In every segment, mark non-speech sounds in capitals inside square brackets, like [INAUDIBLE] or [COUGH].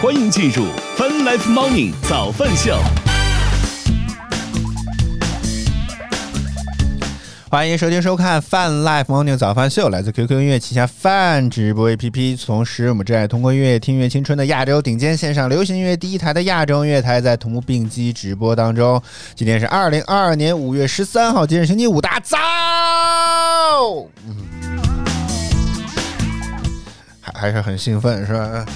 欢迎进入 Fun Life Morning 早饭秀。欢迎收听收看 Fun Life Morning 早饭秀，来自 QQ 音乐旗下 Fun 直播 APP。同时，我们正在通过音乐听音乐青春的亚洲顶尖线上流行音乐第一台的亚洲音乐台，在同步并机直播当中。今天是二零二二年五月十三号，今日星期五，大早。还还是很兴奋，是吧？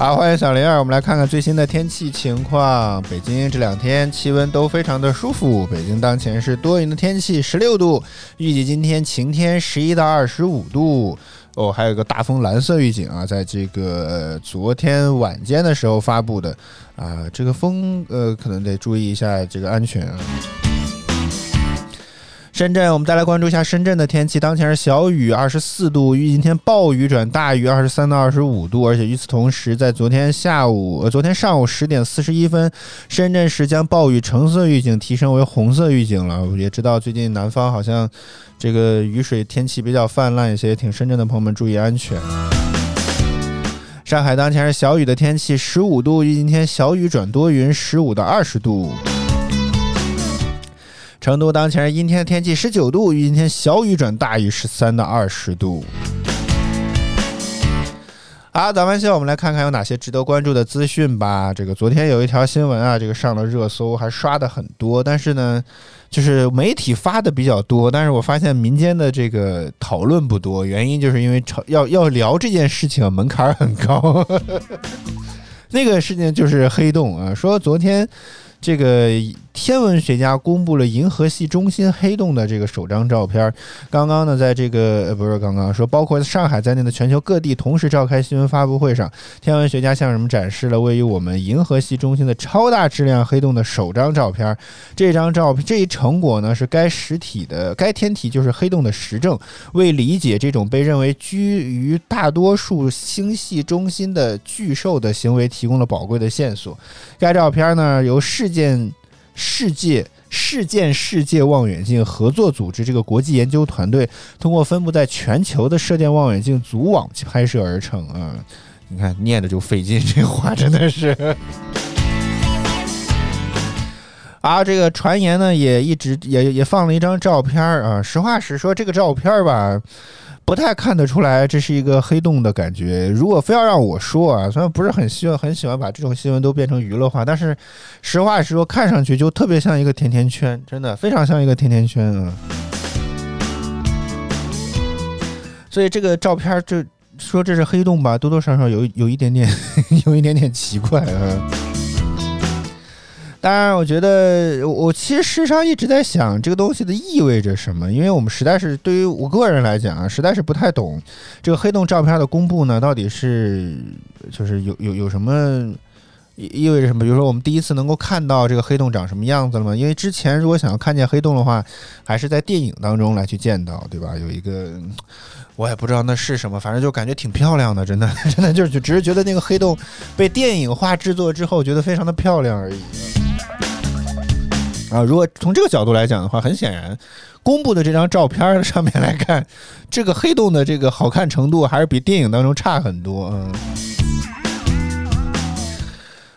好，欢迎小玲儿，我们来看看最新的天气情况。北京这两天气温都非常的舒服，北京当前是多云的天气，十六度，预计今天晴天，十一到二十五度。哦，还有个大风蓝色预警啊，在这个昨天晚间的时候发布的啊，这个风呃可能得注意一下这个安全啊。深圳，我们再来关注一下深圳的天气。当前是小雨，二十四度。预计今天暴雨转大雨，二十三到二十五度。而且与此同时，在昨天下午，呃，昨天上午十点四十一分，深圳市将暴雨橙色预警提升为红色预警了。也知道最近南方好像这个雨水天气比较泛滥一些，请深圳的朋友们注意安全。上海当前是小雨的天气，十五度。预计今天小雨转多云，十五到二十度。成都当前是阴天天气，十九度。阴天小雨转大雨，十三到二十度。好，早饭秀，我们来看看有哪些值得关注的资讯吧。这个昨天有一条新闻啊，这个上了热搜，还刷的很多。但是呢，就是媒体发的比较多，但是我发现民间的这个讨论不多。原因就是因为要要聊这件事情门槛很高。[LAUGHS] 那个事情就是黑洞啊，说昨天这个。天文学家公布了银河系中心黑洞的这个首张照片。刚刚呢，在这个呃不是刚刚说，包括上海在内的全球各地同时召开新闻发布会上，天文学家向人们展示了位于我们银河系中心的超大质量黑洞的首张照片。这张照片这一成果呢，是该实体的该天体就是黑洞的实证，为理解这种被认为居于大多数星系中心的巨兽的行为提供了宝贵的线索。该照片呢，由事件。世界事件世界望远镜合作组织这个国际研究团队，通过分布在全球的射电望远镜组网去拍摄而成啊！你看念的就费劲，这话真的是。啊，这个传言呢也一直也也放了一张照片啊。实话实说，这个照片吧。不太看得出来，这是一个黑洞的感觉。如果非要让我说啊，虽然不是很希望很喜欢把这种新闻都变成娱乐化，但是实话实说，看上去就特别像一个甜甜圈，真的非常像一个甜甜圈啊。所以这个照片就说这是黑洞吧，多多少少有有一点点 [LAUGHS] 有一点点奇怪啊。当然，我觉得我其实时常一直在想这个东西的意味着什么，因为我们实在是对于我个人来讲啊，实在是不太懂这个黑洞照片的公布呢，到底是就是有有有什么意味着什么？比如说，我们第一次能够看到这个黑洞长什么样子了吗？因为之前如果想要看见黑洞的话，还是在电影当中来去见到，对吧？有一个 [LAUGHS] 我也不知道那是什么，反正就感觉挺漂亮的，真的真的就是就只是觉得那个黑洞被电影化制作之后，觉得非常的漂亮而已。啊，如果从这个角度来讲的话，很显然，公布的这张照片上面来看，这个黑洞的这个好看程度还是比电影当中差很多。嗯，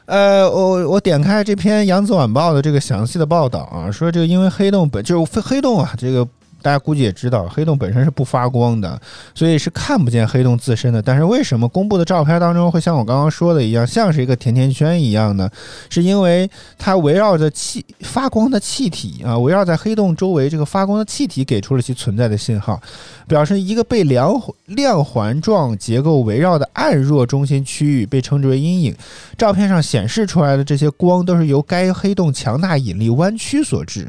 呃，我我点开这篇《扬子晚报》的这个详细的报道啊，说这个因为黑洞本就是黑洞啊，这个。大家估计也知道，黑洞本身是不发光的，所以是看不见黑洞自身的。但是为什么公布的照片当中会像我刚刚说的一样，像是一个甜甜圈一样呢？是因为它围绕着气发光的气体啊，围绕在黑洞周围这个发光的气体给出了其存在的信号，表示一个被量亮环状结构围绕的暗弱中心区域被称之为阴影。照片上显示出来的这些光都是由该黑洞强大引力弯曲所致。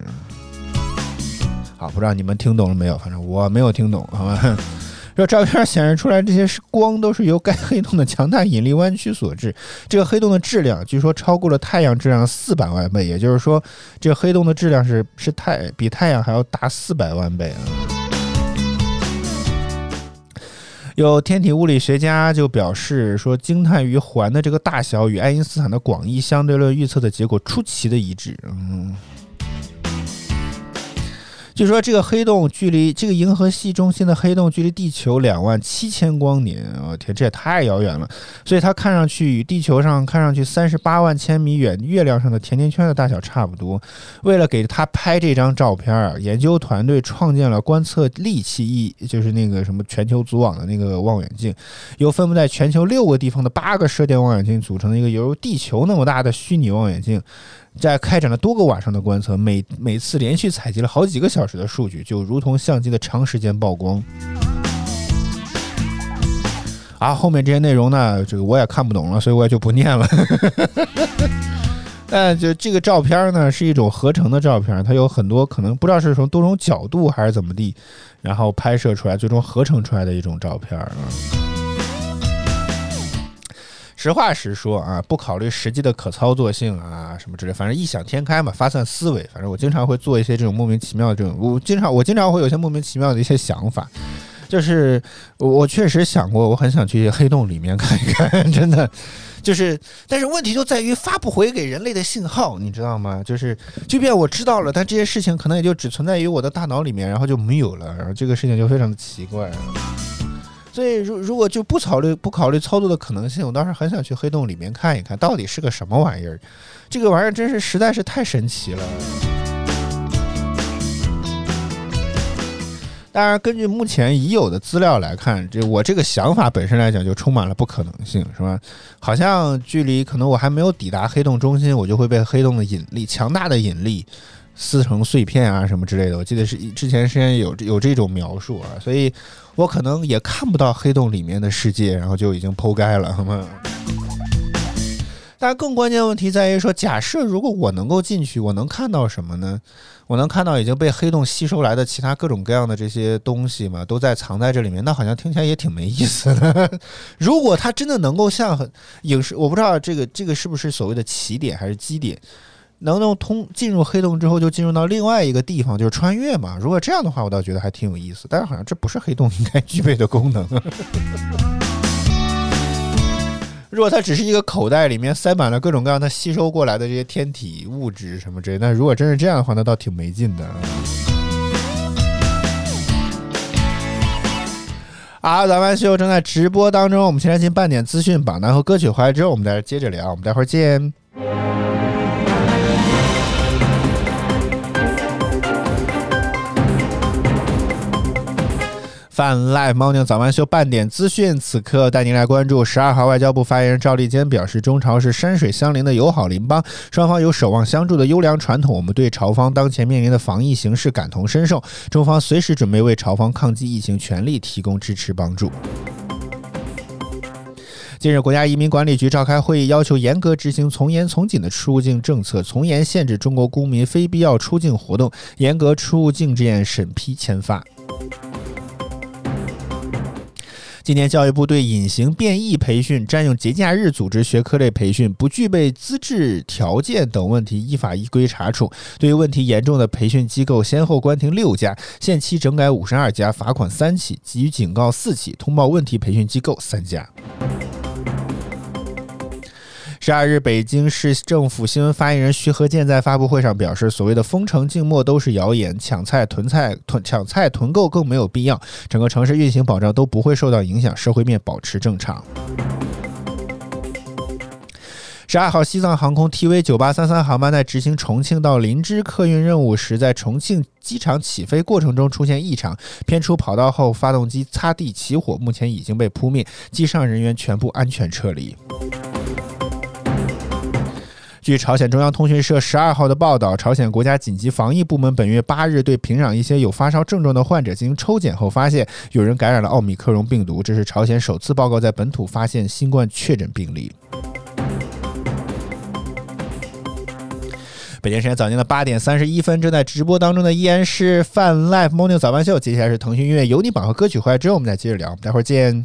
不知道你们听懂了没有？反正我没有听懂，好吧？[LAUGHS] 这照片显示出来，这些是光都是由该黑洞的强大引力弯曲所致。这个黑洞的质量据说超过了太阳质量四百万倍，也就是说，这个黑洞的质量是是太比太阳还要大四百万倍啊！有天体物理学家就表示说，惊叹于环的这个大小与爱因斯坦的广义相对论预测的结果出奇的一致。嗯。据说这个黑洞距离这个银河系中心的黑洞距离地球两万七千光年，我天，这也太遥远了。所以它看上去与地球上看上去三十八万千米远月亮上的甜甜圈的大小差不多。为了给他拍这张照片啊，研究团队创建了观测利器一，就是那个什么全球组网的那个望远镜，由分布在全球六个地方的八个射电望远镜组成的一个犹如地球那么大的虚拟望远镜。在开展了多个晚上的观测，每每次连续采集了好几个小时的数据，就如同相机的长时间曝光。啊，后面这些内容呢，这个我也看不懂了，所以我也就不念了。但 [LAUGHS] 就这个照片呢，是一种合成的照片，它有很多可能不知道是从多种角度还是怎么地，然后拍摄出来，最终合成出来的一种照片啊。实话实说啊，不考虑实际的可操作性啊什么之类，反正异想天开嘛，发散思维。反正我经常会做一些这种莫名其妙的这种，我经常我经常会有些莫名其妙的一些想法，就是我确实想过，我很想去黑洞里面看一看，[LAUGHS] 真的就是，但是问题就在于发不回给人类的信号，你知道吗？就是即便我知道了，但这些事情可能也就只存在于我的大脑里面，然后就没有了，然后这个事情就非常的奇怪。所以，如如果就不考虑不考虑操作的可能性，我倒是很想去黑洞里面看一看到底是个什么玩意儿。这个玩意儿真是实在是太神奇了。当然，根据目前已有的资料来看，这我这个想法本身来讲就充满了不可能性，是吧？好像距离可能我还没有抵达黑洞中心，我就会被黑洞的引力强大的引力撕成碎片啊什么之类的。我记得是之前之前有有这种描述啊，所以。我可能也看不到黑洞里面的世界，然后就已经剖开了，好吗？但更关键问题在于说，假设如果我能够进去，我能看到什么呢？我能看到已经被黑洞吸收来的其他各种各样的这些东西嘛，都在藏在这里面。那好像听起来也挺没意思的。[LAUGHS] 如果它真的能够像影视，我不知道这个这个是不是所谓的起点还是基点。能能通进入黑洞之后，就进入到另外一个地方，就是穿越嘛。如果这样的话，我倒觉得还挺有意思。但是好像这不是黑洞应该具备的功能。[LAUGHS] 如果它只是一个口袋，里面塞满了各种各样的吸收过来的这些天体物质什么之类，那如果真是这样的话，那倒挺没劲的。好，咱们秀正在直播当中，我们先来进半点资讯榜单和歌曲回来之后，我们再接着聊。我们待会儿见。泛 Live 猫娘早安秀半点资讯，此刻带您来关注。十二号，外交部发言人赵立坚表示，中朝是山水相邻的友好邻邦，双方有守望相助的优良传统。我们对朝方当前面临的防疫形势感同身受，中方随时准备为朝方抗击疫情全力提供支持帮助。近日，国家移民管理局召开会议，要求严格执行从严从紧的出入境政策，从严限制中国公民非必要出境活动，严格出入境检审批签发。今年，教育部对隐形变异培训、占用节假日组织学科类培训、不具备资质条件等问题依法依规查处。对于问题严重的培训机构，先后关停六家，限期整改五十二家，罚款三起，给予警告四起，通报问题培训机构三家。十二日，北京市政府新闻发言人徐和建在发布会上表示，所谓的封城静默都是谣言，抢菜囤菜囤抢菜囤购更没有必要，整个城市运行保障都不会受到影响，社会面保持正常。十二号，西藏航空 TV 九八三三航班在执行重庆到林芝客运任务时，在重庆机场起飞过程中出现异常，偏出跑道后发动机擦地起火，目前已经被扑灭，机上人员全部安全撤离。据朝鲜中央通讯社十二号的报道，朝鲜国家紧急防疫部门本月八日对平壤一些有发烧症状的患者进行抽检后，发现有人感染了奥密克戎病毒，这是朝鲜首次报告在本土发现新冠确诊病例。北京时间早间的八点三十一分，正在直播当中的依然是泛 Live Morning 早班秀，接下来是腾讯音乐有你榜和歌曲回来之后，我们再接着聊，我们待会儿见。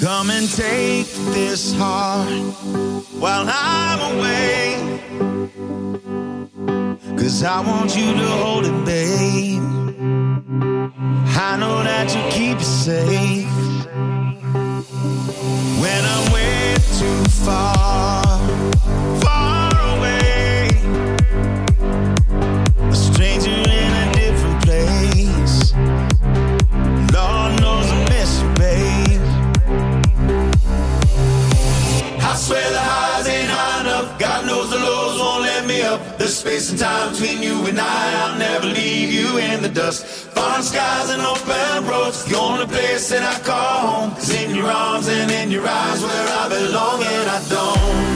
Come and take this heart while I'm away. Cause I want you to hold it, babe. I know that you keep it safe. When I'm way too far swear the highs ain't high enough. God knows the lows won't let me up. The space and time between you and I. I'll never leave you in the dust. Foreign skies and open roads. The only place that I call home is in your arms and in your eyes where I belong. And I don't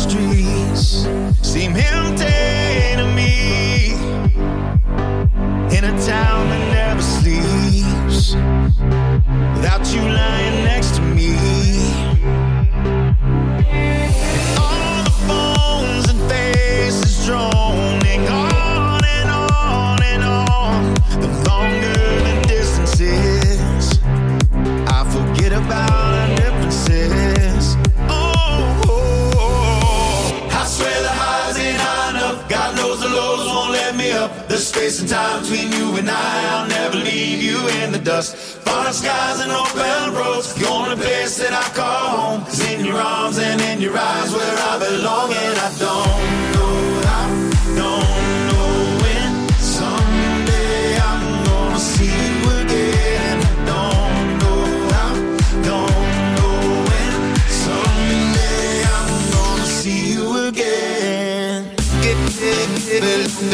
streets. Seem empty only place that I call home. In your arms and in your eyes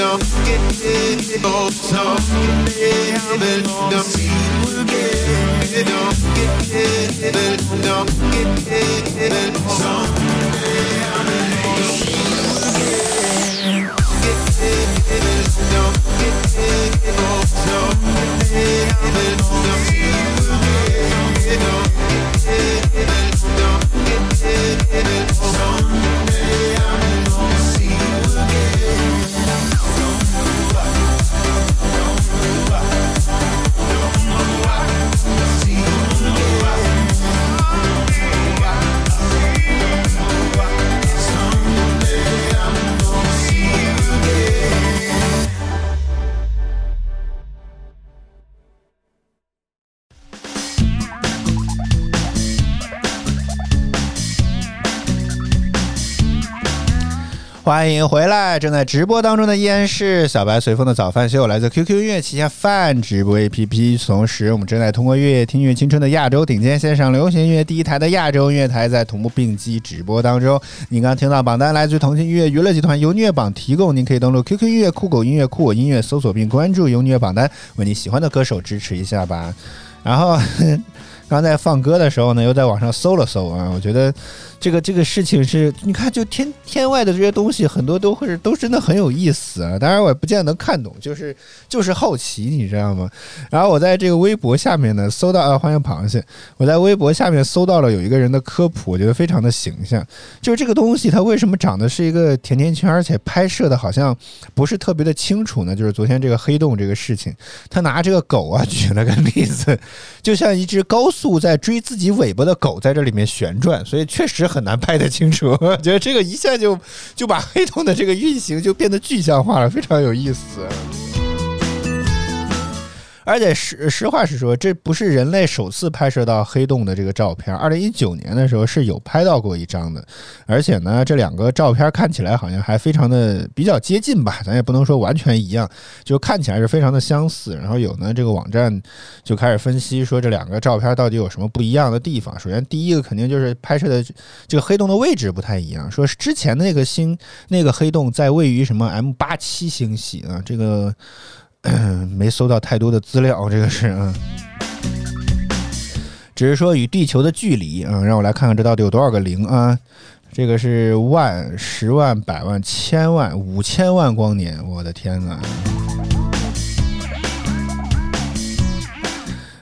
don't get it, oh, don't get it, but don't get it, don't get it, but don't get it, but don't get it, don't get it, don't 欢迎回来！正在直播当中的依然是小白随风的早饭秀，来自 QQ 音乐旗下饭直播 APP。同时，我们正在通过乐听乐青春的亚洲顶尖线上流行音乐第一台的亚洲音乐台，在同步并机直播当中。您刚听到榜单来自于腾讯音乐娱乐集团由音乐榜提供，您可以登录 QQ 音乐、酷狗音乐、酷我音乐搜索并关注由音乐榜单，为你喜欢的歌手支持一下吧。然后。[LAUGHS] 刚在放歌的时候呢，又在网上搜了搜啊，我觉得这个这个事情是，你看就天天外的这些东西，很多都会都真的很有意思啊。当然我也不见得能看懂，就是 [LAUGHS] 就是好奇，你知道吗？然后我在这个微博下面呢搜到啊，欢迎螃蟹，我在微博下面搜到了有一个人的科普，我觉得非常的形象，就是这个东西它为什么长得是一个甜甜圈，而且拍摄的好像不是特别的清楚呢？就是昨天这个黑洞这个事情，他拿这个狗啊 [LAUGHS] 举了个例子，就像一只高。速在追自己尾巴的狗在这里面旋转，所以确实很难拍得清楚。[LAUGHS] 我觉得这个一下就就把黑洞的这个运行就变得具象化了，非常有意思。而且实实话实说，这不是人类首次拍摄到黑洞的这个照片。二零一九年的时候是有拍到过一张的，而且呢，这两个照片看起来好像还非常的比较接近吧，咱也不能说完全一样，就看起来是非常的相似。然后有呢，这个网站就开始分析说这两个照片到底有什么不一样的地方。首先，第一个肯定就是拍摄的这个黑洞的位置不太一样，说是之前那个星那个黑洞在位于什么 M 八七星系啊，这个。[CLEARS THROAT] 没搜到太多的资料，这个是啊，只是说与地球的距离啊，让我来看看这到底有多少个零啊？这个是万、十万、百万、千万、五千万光年，我的天哪！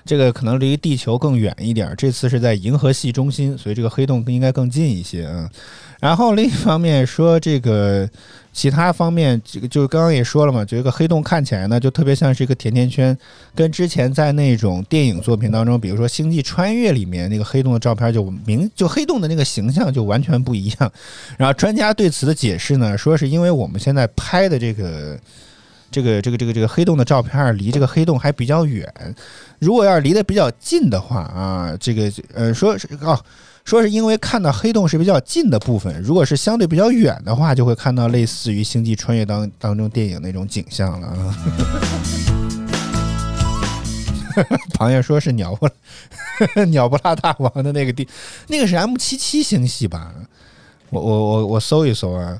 这个可能离地球更远一点，这次是在银河系中心，所以这个黑洞应该更近一些啊。然后另一方面说这个。其他方面，这个就是刚刚也说了嘛，就一个黑洞看起来呢，就特别像是一个甜甜圈，跟之前在那种电影作品当中，比如说《星际穿越》里面那个黑洞的照片，就明就黑洞的那个形象就完全不一样。然后专家对此的解释呢，说是因为我们现在拍的这个这个这个这个这个黑洞的照片离这个黑洞还比较远，如果要是离得比较近的话啊，这个呃说是哦。说是因为看到黑洞是比较近的部分，如果是相对比较远的话，就会看到类似于《星际穿越》当当中电影那种景象了啊。[LAUGHS] 螃蟹说是鸟不 [LAUGHS] 鸟不拉大王的那个地，那个是 M 七七星系吧？我我我我搜一搜啊，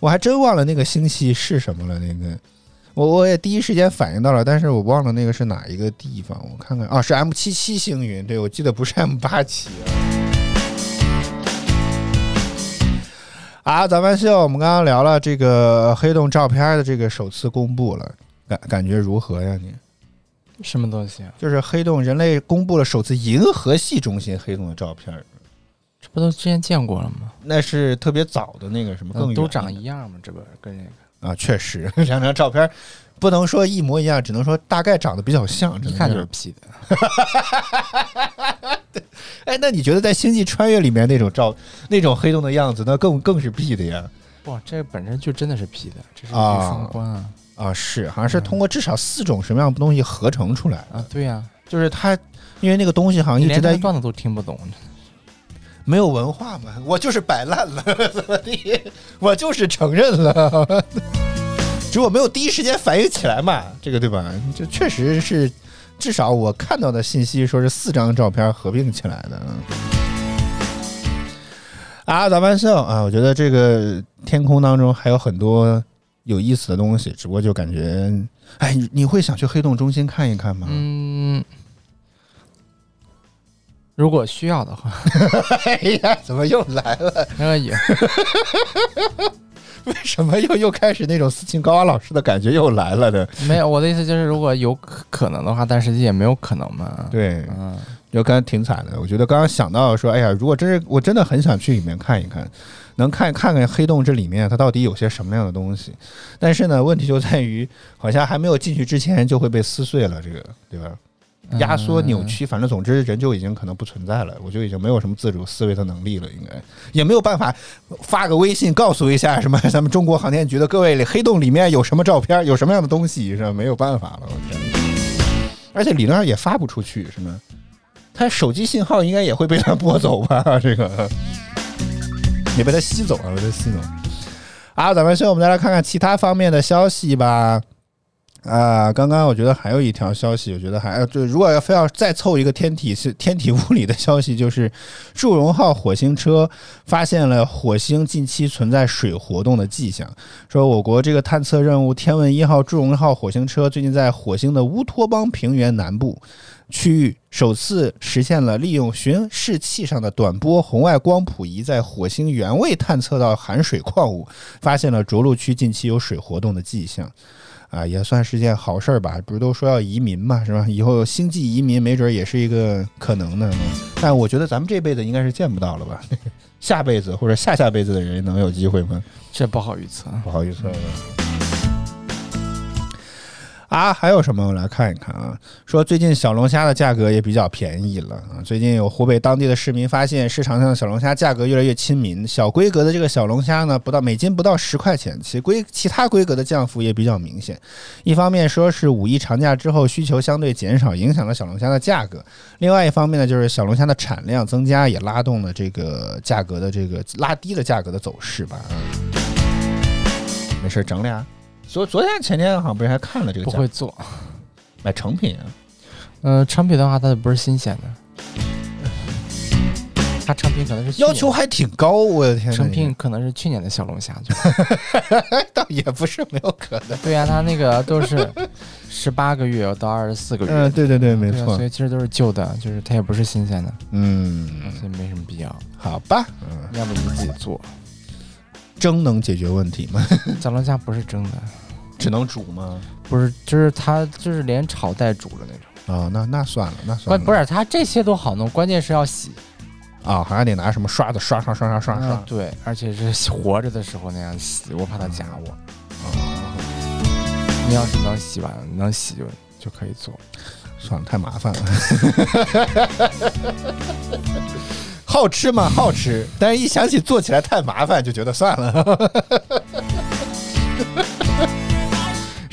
我还真忘了那个星系是什么了。那个我我也第一时间反应到了，但是我忘了那个是哪一个地方。我看看啊，是 M 七七星云，对我记得不是 M 八七啊。啊，早饭秀，我们刚刚聊了这个黑洞照片的这个首次公布了，感感觉如何呀？你什么东西啊？就是黑洞，人类公布了首次银河系中心黑洞的照片，这不都之前见过了吗？那是特别早的那个什么，更都长一样吗？这不跟那个啊，确实 [LAUGHS] 两张照片不能说一模一样，只能说大概长得比较像，一看就是 P 的。[LAUGHS] 哎，那你觉得在《星际穿越》里面那种照那种黑洞的样子，那更更是 P 的呀？哇，这本身就真的是 P 的，这是双关啊！啊，是，好像是通过至少四种什么样的东西合成出来啊？对呀，就是它，因为那个东西好像一直在段子都听不懂，没有文化嘛，我就是摆烂了，[LAUGHS] 怎么地？我就是承认了，[LAUGHS] 只不过没有第一时间反应起来嘛，这个对吧？这确实是。至少我看到的信息说是四张照片合并起来的。啊，早班秀啊！我觉得这个天空当中还有很多有意思的东西，只不过就感觉，哎，你会想去黑洞中心看一看吗？嗯，如果需要的话。[LAUGHS] 哎呀，怎么又来了？可以。[LAUGHS] 为什么又又开始那种斯琴高娃老师的感觉又来了呢？没有，我的意思就是，如果有可能的话，但实际也没有可能嘛。对，嗯，就刚才挺惨的。我觉得刚刚想到说，哎呀，如果真是我真的很想去里面看一看，能看看看黑洞这里面它到底有些什么样的东西。但是呢，问题就在于，好像还没有进去之前就会被撕碎了，这个对吧？压缩、扭曲，反正总之人就已经可能不存在了，我就已经没有什么自主思维的能力了，应该也没有办法发个微信告诉一下什么 [LAUGHS] 咱们中国航天局的各位，黑洞里面有什么照片，有什么样的东西是吧？没有办法了，我天！而且理论上也发不出去，是吗？他手机信号应该也会被他拨走吧？这个也被他吸走了，被他吸走。好，咱们现在我们再来看看其他方面的消息吧。啊，刚刚我觉得还有一条消息，我觉得还要就如果要非要再凑一个天体是天体物理的消息，就是祝融号火星车发现了火星近期存在水活动的迹象。说我国这个探测任务天问一号祝融号火星车最近在火星的乌托邦平原南部区域首次实现了利用巡视器上的短波红外光谱仪在火星原位探测到含水矿物，发现了着陆区近期有水活动的迹象。啊，也算是件好事儿吧。不是都说要移民嘛，是吧？以后星际移民没准儿也是一个可能的。但我觉得咱们这辈子应该是见不到了吧？[LAUGHS] 下辈子或者下下辈子的人能有机会吗？这不好预测。不好预测了。啊，还有什么？我来看一看啊。说最近小龙虾的价格也比较便宜了啊。最近有湖北当地的市民发现，市场上的小龙虾价格越来越亲民。小规格的这个小龙虾呢，不到每斤不到十块钱，其规其他规格的降幅也比较明显。一方面说是五一长假之后需求相对减少，影响了小龙虾的价格；另外一方面呢，就是小龙虾的产量增加，也拉动了这个价格的这个拉低了价格的走势吧。啊，没事整俩。昨昨天前天好像不是还看了这个价不会做。买成品啊？嗯，成品的话，它不是新鲜的，它成品可能是去年要求还挺高，我的天呐！成品可能是去年的小龙虾，就 [LAUGHS] 倒也不是没有可能。对呀、它那个都是 [LAUGHS] 十八个月到二十四个月，嗯，对对对，没错对啊所。以其实都是旧的，就是它也不是新鲜的，嗯，所以没什么必要。好吧，嗯，要不你自己做，蒸能解决问题吗？小龙虾不是蒸的，只能煮吗？不是，就是它就是连炒带煮的那种。啊、那那算了，那算了。关不是它这些都好弄，关键是要洗。啊，还得拿什么刷子刷刷刷刷刷刷。嗯，对，而且是活着的时候那样洗，我怕它夹我。你要是能洗完，能洗就就可以做。算了，太麻烦了。[LAUGHS] 好吃吗？好吃，但是一想起做起来太麻烦，就觉得算了。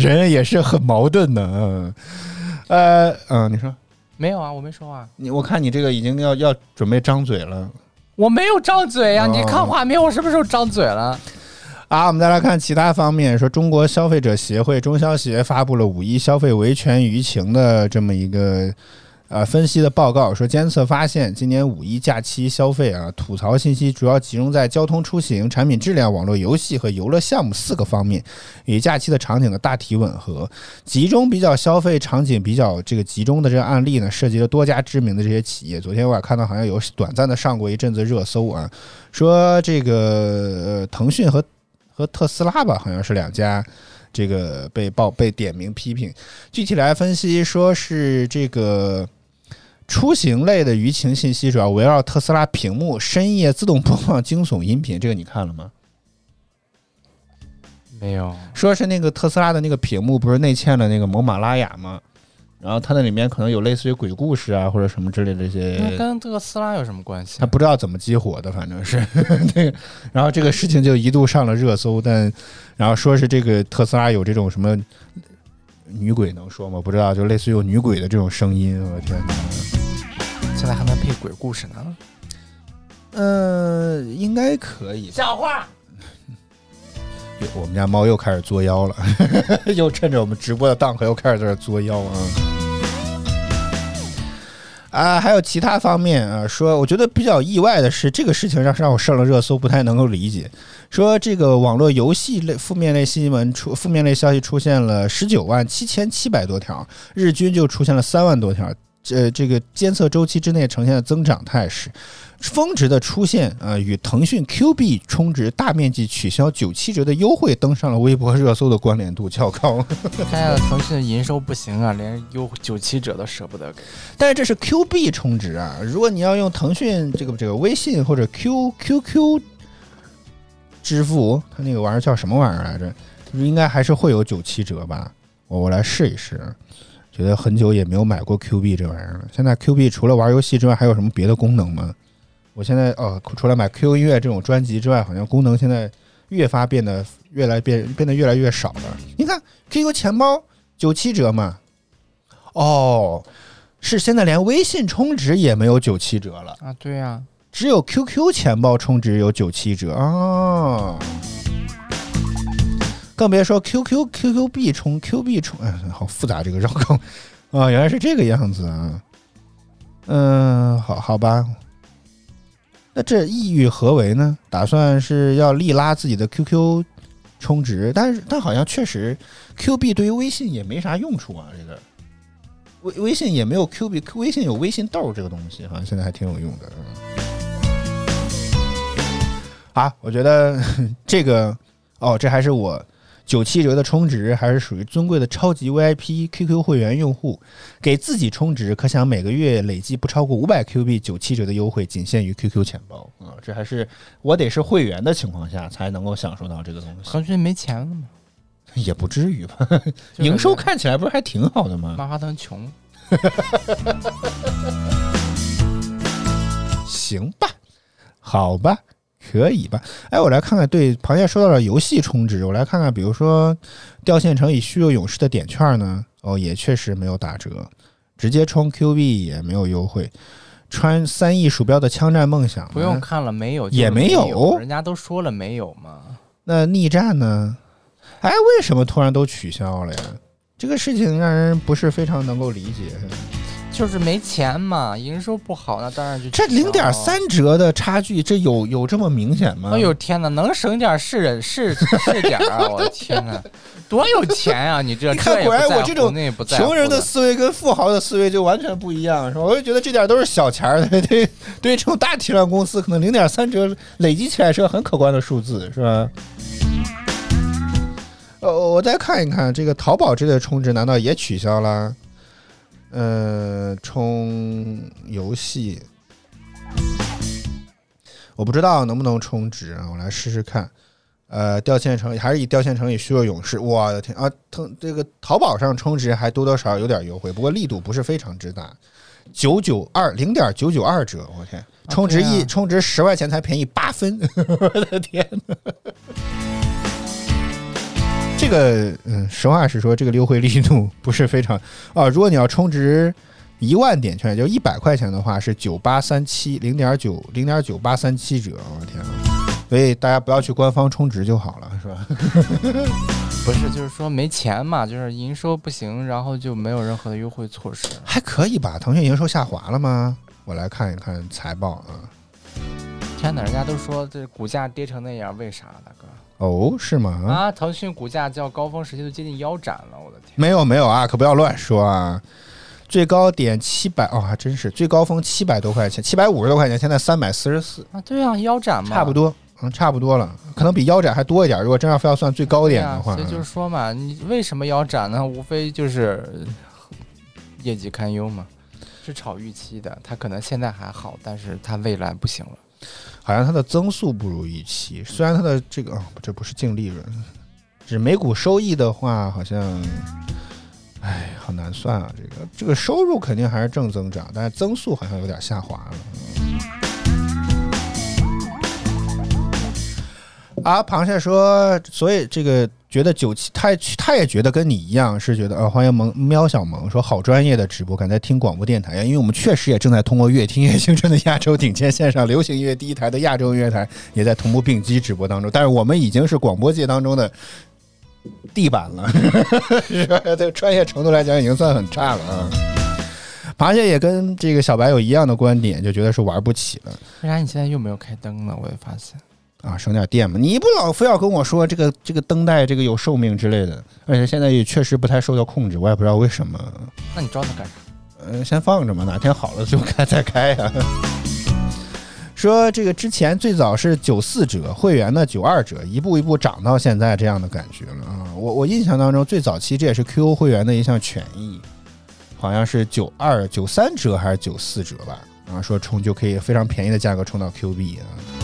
人也是很矛盾的，嗯，呃，嗯，你说，没有啊，我没说话，你我看你这个已经要要准备张嘴了我没有张嘴呀、哦你看画面，我什么时候张嘴了？啊。我们再来看其他方面，说中国消费者协会中消协发布了五一消费维权舆情的这么一个呃分析的报告，说监测发现，今年五一假期消费啊，吐槽信息主要集中在交通出行、产品质量、网络游戏和游乐项目四个方面，与假期的场景的大体吻合。集中比较消费场景比较这个集中的这个案例呢，涉及了多家知名的这些企业。昨天我也看到好像有短暂的上过一阵子热搜啊，说这个呃腾讯和和特斯拉吧，好像是两家。这个被报被点名批评，具体来分析，说是这个出行类的舆情信息主要围绕特斯拉屏幕深夜自动播放惊悚音频，这个你看了吗？没有，说是那个特斯拉的那个屏幕不是内嵌了那个某马拉雅吗？然后它那里面可能有类似于鬼故事啊或者什么之类的这些，那跟特斯拉有什么关系他？不知道怎么激活的，反正是 [LAUGHS] 那个，然后这个事情就一度上了热搜，但然后说是这个特斯拉有这种什么女鬼能说吗？不知道，就类似于有女鬼的这种声音，我天哪！现在还能配鬼故事呢？嗯、应该可以。小话，[LAUGHS] 我们家猫又开始作妖了，[LAUGHS] 又趁着我们直播的档口又开始在这儿作妖啊！啊，还有其他方面啊，说我觉得比较意外的是，这个事情让让我上了热搜，不太能够理解。说这个网络游戏类负面类新闻出负面类消息出现了十九万七千七百多条，日均就出现了三万多条。这这个监测周期之内呈现的增长态势，峰值的出现啊、与腾讯 Q 币充值大面积取消九七折的优惠登上了微博热搜的关联度较高。[LAUGHS] 现在的腾讯的营收不行啊，连优九七折都舍不得给。但是这是 Q 币充值啊，如果你要用腾讯这个这个微信或者 Q QQ 支付，它那个玩意儿叫什么玩意儿来着？应该还是会有九七折吧？我我来试一试。觉得很久也没有买过 Q 币这玩意儿了。现在 Q 币除了玩游戏之外，还有什么别的功能吗？我现在哦，除了买 Q 音乐这种专辑之外，好像功能现在越发变得越来变变得越来越少了。你看 QQ 钱包九七折嘛，哦，是现在连微信充值也没有九七折了，啊，对呀、只有 QQ 钱包充值有九七折哦。更别说 QQ、QQ 币充、Q 币充，哎，好复杂这个绕口啊，原来是这个样子啊。嗯，好好吧。那这意欲何为呢？打算是要力拉自己的 QQ 充值，但是但好像确实 Q 币对于微信也没啥用处啊。这个微微信也没有 Q 币，Q，微信有微信豆这个东西，好像现在还挺有用的。啊，我觉得 [LAUGHS] 这个哦，这还是我九七折的充值，还是属于尊贵的超级 VIP QQ 会员用户，给自己充值，可想每个月累计不超过五百 Q 币，九七折的优惠仅限于 QQ 钱包啊！这还是我得是会员的情况下才能够享受到这个东西，腾讯没钱了吗？也不至于吧？[LAUGHS] 营收看起来不是还挺好的吗？马化腾穷，[LAUGHS] 行吧，好吧，可以吧？哎，我来看看，对，螃蟹说到了游戏充值，我来看看，比如说掉线城与虚弱勇士的点券呢，哦，也确实没有打折，直接充 Q 币也没有优惠。穿三亿鼠标的枪战梦想不用看了，没有也没有人家都说了没有嘛。那逆战呢？哎，为什么突然都取消了呀？这个事情让人不是非常能够理解。就是没钱嘛，营收不好，那当然就这零点三折的差距，这有有这么明显吗？哎呦天哪，能省点是人是是点啊！[LAUGHS] 我的天哪，多有钱啊！你这你看，果然我这种穷人的思维跟富豪的思维就完全不一样，是吧？我就觉得这点都是小钱儿，[LAUGHS] 对对，这种大体量公司，可能零点三折累积起来是个很可观的数字，是吧？呃，我再看一看这个淘宝这类充值，难道也取消了？呃，充游戏，我不知道能不能充值啊，我来试试看。呃，掉线城还是以掉线城与虚弱勇士，我的天啊！腾这个淘宝上充值还多多少少有点优惠，不过力度不是非常之大，九九二零点九九二折，我天！充值一、充值十块钱才便宜八分，我的天呐！这个嗯，实话实说，这个优惠力度不是非常 [LAUGHS] 啊。如果你要充值一万点券，就一百块钱的话，是九八三七零点九零点九八三七折，我的天啊！所以大家不要去官方充值就好了，是吧？[LAUGHS] 不是，就是说没钱嘛，就是营收不行，然后就没有任何的优惠措施。还可以吧？腾讯营收下滑了吗？我来看一看财报啊。天哪，人家都说这股价跌成那样，为啥，大哥？哦，是吗？啊，腾讯股价较高峰时期都接近腰斩了，我的天！没有没有啊，可不要乱说啊！最高点七百哦，还真是最高峰七百多块钱，七百五十多块钱，现在三百四十四，啊，对啊，腰斩嘛，差不多，嗯，差不多了，可能比腰斩还多一点。如果真要非要算最高点的话，啊所以就是说嘛，你为什么腰斩呢？无非就是呃业绩堪忧嘛，是炒预期的。它可能现在还好，但是它未来不行了。好像它的增速不如预期。虽然它的这个，哦，这不是净利润，只每股收益的话，好像，哎，好难算啊。这个这个收入肯定还是正增长，但是增速好像有点下滑了。啊，螃蟹说，所以这个觉得九七，他他也觉得跟你一样，是觉得呃，欢迎萌喵小萌说好专业的直播，敢在听广播电台呀，因为我们确实也正在通过乐听乐青春的亚洲顶尖线上流行音乐第一台的亚洲音乐台，也在同步并机直播当中，但是我们已经是广播界当中的地板了，[LAUGHS] 这个专业程度来讲已经算很差了啊。螃蟹也跟这个小白有一样的观点，就觉得是玩不起了。为啥你现在又没有开灯呢？我也发现。啊，省点电嘛！你不老非要跟我说这个这个灯带这个有寿命之类的，而且现在也确实不太受到控制，我也不知道为什么。那你装它干啥？呃，先放着嘛，哪天好了就开 [LAUGHS] 再开呀、说这个之前最早是九四折，会员呢九二折，一步一步涨到现在这样的感觉了啊！我我印象当中最早期这也是 QQ 会员的一项权益，好像是九二九三折还是九四折吧？啊，说充就可以非常便宜的价格充到 Q 币啊。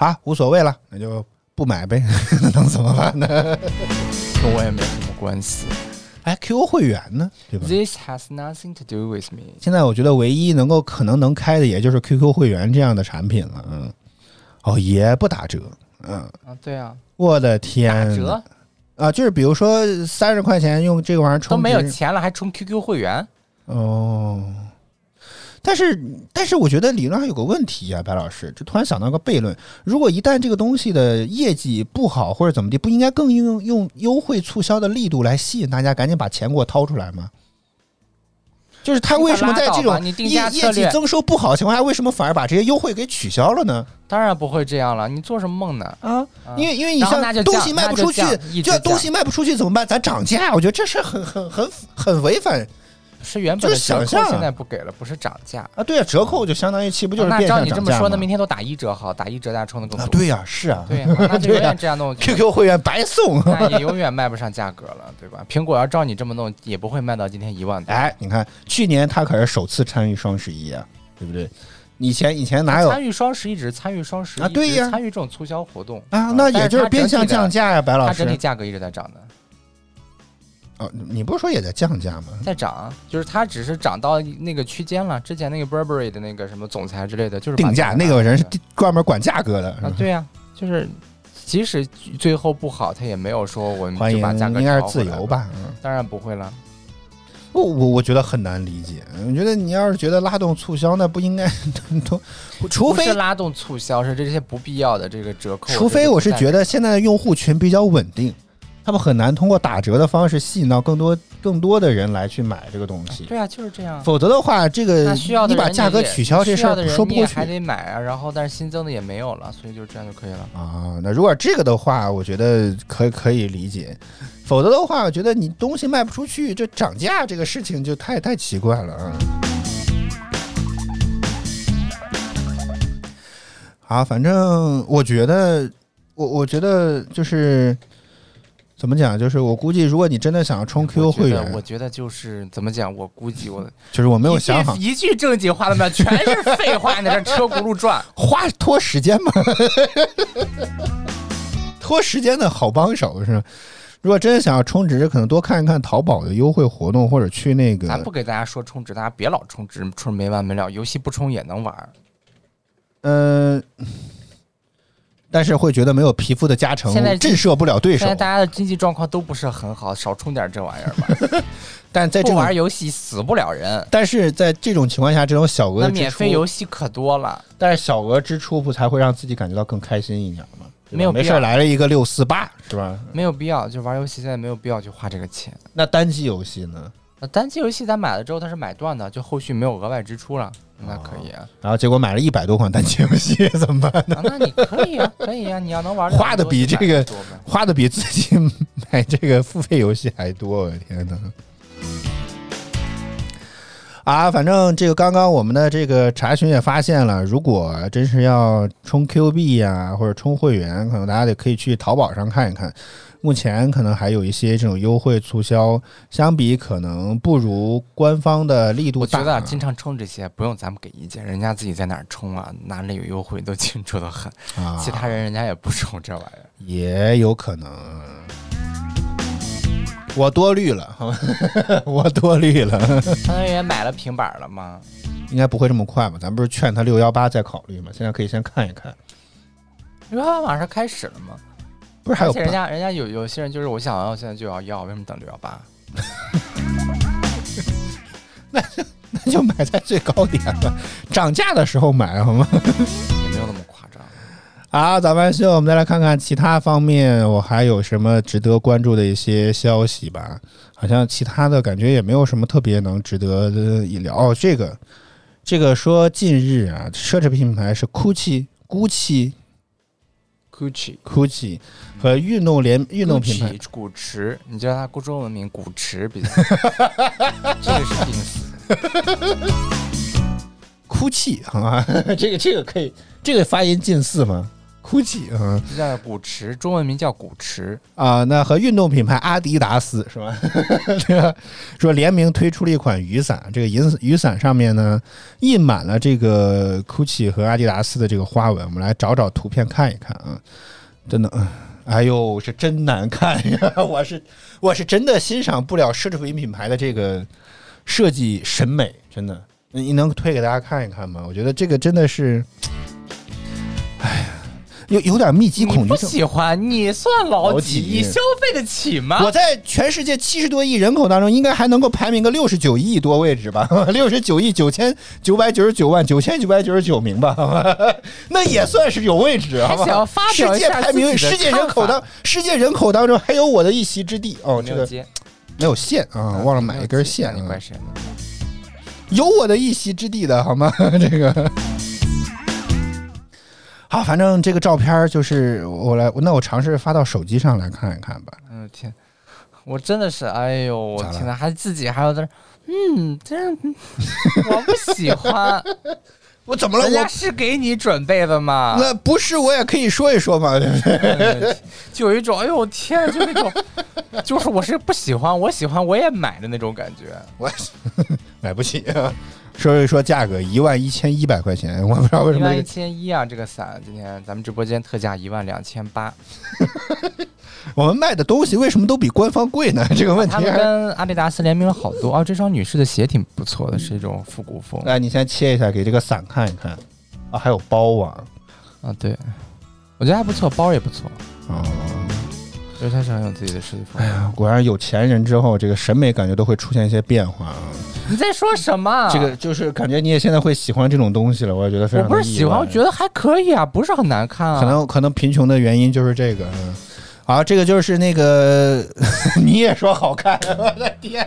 啊，无所谓了，那就不买呗，那 [LAUGHS] 能怎么办呢？[LAUGHS] 跟我也没什么关系。哎，QQ 会员呢，对吧？This has nothing to do with me。现在我觉得唯一能够可能能开的，也就是 QQ 会员这样的产品了。嗯，哦，也不打折。嗯，啊，对啊，我的天，打折啊！就是比如说三十块钱用这个玩意儿充都没有钱了，还充 QQ 会员？哦。但是，但是我觉得理论上有个问题啊，白老师，就突然想到个悖论：如果一旦这个东西的业绩不好或者怎么地，不应该更用用优惠促销的力度来吸引大家赶紧把钱给我掏出来吗？就是他为什么在这种业业绩增收不好的情况下，为什么反而把这些优惠给取消了呢？当然不会这样了，你做什么梦呢？啊，因为因为你像东西卖不出去就东西卖不出去怎么办？咱涨价，我觉得这是很很很很违反是原本的想象啊折扣现在不给了，不是涨价。啊！对啊，折扣就相当于岂不就是那照你这么说，那明天都打一折好，打一折大家充的更多。啊，对呀，是啊，对呀，那就永远 [LAUGHS] 这样弄 QQ 会员白送。[LAUGHS] 那也永远卖不上价格了，对吧？苹果要照你这么弄，也不会卖到今天一万多。哎，你看，去年他可是首次参与双十一啊，对不对？以前以前哪有参与双十一只是参与双十一，啊对呀参与这种促销活动啊？那也就是变相降价，价呀，白老师它整体。价格一直在涨的，哦，你不是说也在降价吗？在涨，就是它只是涨到那个区间了。之前那个 Burberry 的那个什么总裁之类的，就是定价那个人是专门管价格的。啊，对呀、就是即使最后不好，他也没有说我们就把价格应该是自由吧？嗯。当然不会了。我我我觉得很难理解。我觉得你要是觉得拉动促销，那不应该 [LAUGHS] 都，除非是拉动促销，是这些不必要的这个折扣。除非我是觉得得现在的用户群比较稳定，他们很难通过打折的方式吸引到更多更多的人来去买这个东西。对啊，就是这样。否则的话，这个需要你把价格取消这事儿说不过去还得买啊，然后但是新增的也没有了，所以就这样就可以了。啊。那如果这个的话，我觉得可以可以理解。否则的话，我觉得你东西卖不出去，这涨价这个事情就太太奇怪了啊。好，反正我觉得，我我觉得就是怎么讲，就是我估计，如果你真的想要充 QQ 会员，得我觉得就是怎么讲，我估计我 [LAUGHS] 就是我没有想好，一句正经话都没有，全是废话，你在这车轱辘转。[LAUGHS] 花拖时间嘛，[LAUGHS] 拖时间的好帮手是吧？如果真的想要充值，可能多看一看淘宝的优惠活动，或者去那个咱不给大家说充值，大家别老充值，充没完没了，游戏不充也能玩嗯。呃，但是会觉得没有皮肤的加成现在，震慑不了对手现在。大家的经济状况都不是很好，少充点这玩意儿吧。[LAUGHS] 但在这玩游戏死不了人。但是在这种情况下，这种小额支那免费，游戏可多了，但是小额支出不才会让自己感觉到更开心一点吗？没有必要没事来了一个六四八是吧？没有必要。就玩游戏现在没有必要去花这个钱。那单机游戏呢？那单机游戏咱买了之后它是买断的，就后续没有额外支出了，那可以啊。然后结果买了一百多款单机游戏，[LAUGHS] 怎么办呢？啊那你可以啊，可以啊，你要能玩花的比这个多呗花的比自己 [LAUGHS] 买这个付费游戏还多，我的天哪！啊，反正这个刚刚我们的这个查询也发现了，如果真是要充 Q 币呀、或者充会员，可能大家得可以去淘宝上看一看。目前可能还有一些这种优惠促销，相比可能不如官方的力度大。我觉得啊经常充这些不用咱们给意见，人家自己在哪儿充啊，哪里有优惠都清楚的很。啊，其他人人家也不充这玩意儿。也有可能。我多虑了，[LAUGHS] 我多虑了，相当于也买了平板了吗？应该不会这么快吧？咱不是劝他六幺八再考虑吗？现在可以先看一看，六幺八马上开始了吗？不是还有而且人家人家有有些人就是我想要现在就要要，为什么等六幺八？[LAUGHS] 那就买在最高点了，涨价的时候买好吗？也没有那么夸张。好，早班秀，我们再来看看其他方面，我还有什么值得关注的一些消息吧？好像其他的感觉也没有什么特别能值得一聊。哦，这个，这个说近日啊，奢侈品牌是 GUCCI、GUCCI、Gucci GUCCI 和运动联运动品牌 Gucci 古驰，你知道它古中文名古驰比较，[LAUGHS] 这个是定死的。[LAUGHS] 哭泣啊，[LAUGHS] 这个这个可以，这个发音近似吗？哭泣啊这叫古驰，中文名叫古驰。啊，那和运动品牌阿迪达斯是吧？[LAUGHS] 这个说联名推出了一款雨伞，这个银雨伞上面呢印满了这个 GUCCI 和阿迪达斯的这个花纹，我们来找找图片看一看啊，真的。嗯哎呦，是真难看呀！我是我是真的欣赏不了奢侈品品牌的这个设计审美，真的。你能推给大家看一看吗？我觉得这个真的是，哎呀，有有点密集恐惧症。不喜欢，你算老老几？你消费得起吗？我在全世界七十多亿人口当中，应该还能够排名个六十九亿多位置吧？[LAUGHS] 六十九亿九千九百九十九万九千九百九十九名吧？[LAUGHS] 那也算是有位置，好不好？想要发表世界排名，世界人口当世界人口当中还有我的一席之地哦。这个没有线啊，忘了买一根线啊那你怪。谁呢？有我的一席之地的好吗？[LAUGHS] 这个。好，反正这个照片儿就是我来，那我尝试发到手机上来看一看吧。嗯天，我真的是，哎呦，我天呐，还自己还要在那，嗯，这样，我不喜欢。[LAUGHS] 我怎么了？我是给你准备的嘛？那不是我也可以说一说嘛，对不对？嗯就有一种，哎呦天，就那种，[LAUGHS] 就是我是不喜欢，我喜欢我也买的那种感觉。我 [LAUGHS] 买不起啊。说一说价格，一万一千一百块钱，我不知道为什么一万一千一啊，这个伞今天咱们直播间特价一万两千八。[LAUGHS] 我们卖的东西为什么都比官方贵呢？这个问题他们。跟阿迪达斯联名了好多哦，这双女士的鞋挺不错的，是一种复古风。来，你先切一下，给这个伞看一看。啊，还有包啊，啊，对，我觉得还不错，包也不错，哦，就是它是很有自己的设计风格。哎呀，果然有钱人之后，这个审美感觉都会出现一些变化啊。你在说什么？这个就是感觉你也现在会喜欢这种东西了，我也觉得非我常不是喜欢，我觉得还可以啊，不是很难看啊。可能可能贫穷的原因就是这个。嗯好，这个就是那个，[LAUGHS] 你也说好看，我的天，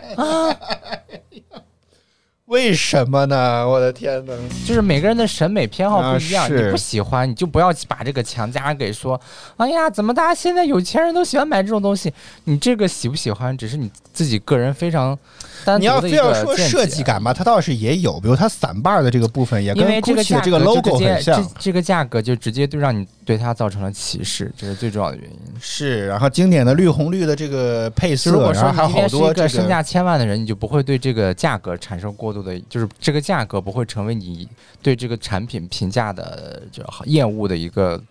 为什么呢？我的天哪！就是每个人的审美偏好不一样，啊你不喜欢你就不要把这个强加给说，哎呀，怎么大家现在有钱人都喜欢买这种东西？你这个喜不喜欢，只是你自己个人非常单你要非要说设计感吧，它倒是也有，比如它伞把的这个部分也跟 GUCCI 的这个 logo 很像这。这个价格就直接就让你对它造成了歧视，这是最重要的原因。是，然后经典的绿红绿的这个配色，如果说还有好多这个个身价千万的人，你就不会对这个价格产生过度的，就是这个价格不会成为你对这个产品评价的就厌恶的一个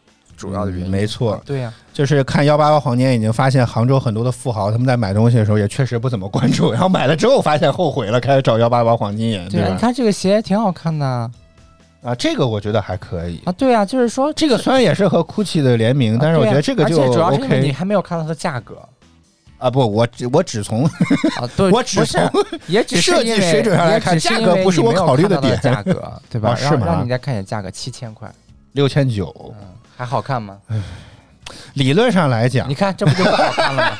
主要的原因。嗯没错对呀、就是看幺八八黄金已经发现杭州很多的富豪他们在买东西的时候也确实不怎么关注，然后买了之后发现后悔了，开始找幺八八黄金眼，对啊，你？看这个鞋挺好看的啊，啊，这个我觉得还可以啊。对啊，就是说这个虽然也是和 GUCCI 的联名，但是我觉得这个就主要是因为你还没有看到它的价格啊。不，我只我只从啊，对，[LAUGHS] 我只是从也只是设计因为水准上来看价格不是我考虑的点 [LAUGHS] 价格对吧？啊是吗让让你再看一眼价格，七千块，六千九，嗯，还好看吗？理论上来讲你，看这不就不好看了吗？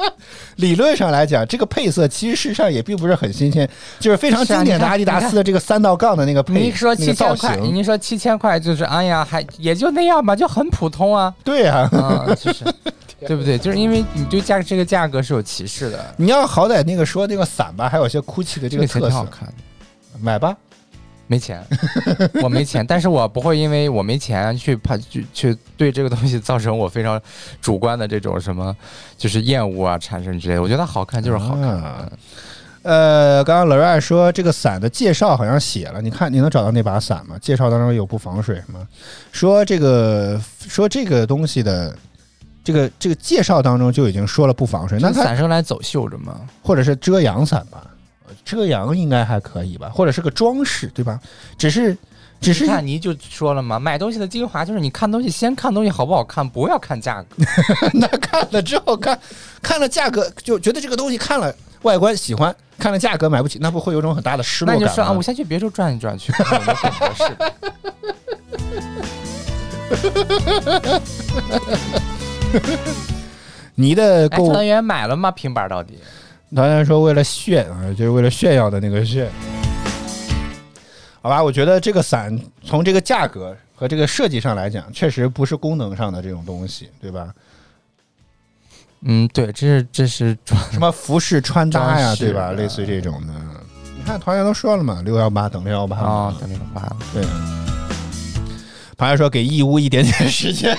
[LAUGHS] 理论上来讲，这个配色其实事实上也并不是很新鲜，就是非常经典的阿迪达斯的这个三道杠的那个配，你一说七千块，型，你说七千块就是哎呀，还也就那样吧，就很普通啊，对呀、啊，就是 [LAUGHS] 对不对？就是因为你对价这个价格是有歧视的，你要好歹那个说那个伞吧，还有一些 GUCCI 的这这个特色，挺好看的。买吧。没钱，我没钱，但是我不会因为我没钱去怕去去对这个东西造成我非常主观的这种什么就是厌恶啊产生之类的。我觉得好看就是好看，啊呃，刚刚 l o r 说这个伞的介绍好像写了，你看你能找到那把伞吗？介绍当中有不防水吗？说这个说这个东西的这个这个介绍当中就已经说了不防水，那伞是用来走秀的吗？或者是遮阳伞吧，遮阳应该还可以吧，或者是个装饰，对吧？只是只是你看你就说了嘛，买东西的精华就是你看东西先看东西好不好看，不要看价格。[LAUGHS] 那看了之后看看了价格，就觉得这个东西看了外观喜欢，看了价格买不起，那不会有种很大的失落感吗？那你就说啊，我先去别处转一转去。[LAUGHS] 你的哎，购物团员买了吗？平板到底？团员说为了炫啊，就是为了炫耀的那个炫。好吧，我觉得这个伞从这个价格和这个设计上来讲，确实不是功能上的这种东西，对吧？嗯，对，这是这是什么服饰穿搭呀，对吧？类似于这种的。你看团员都说了嘛，六幺八等六幺八啊，等六幺八。对。团员说给义乌一点点时间，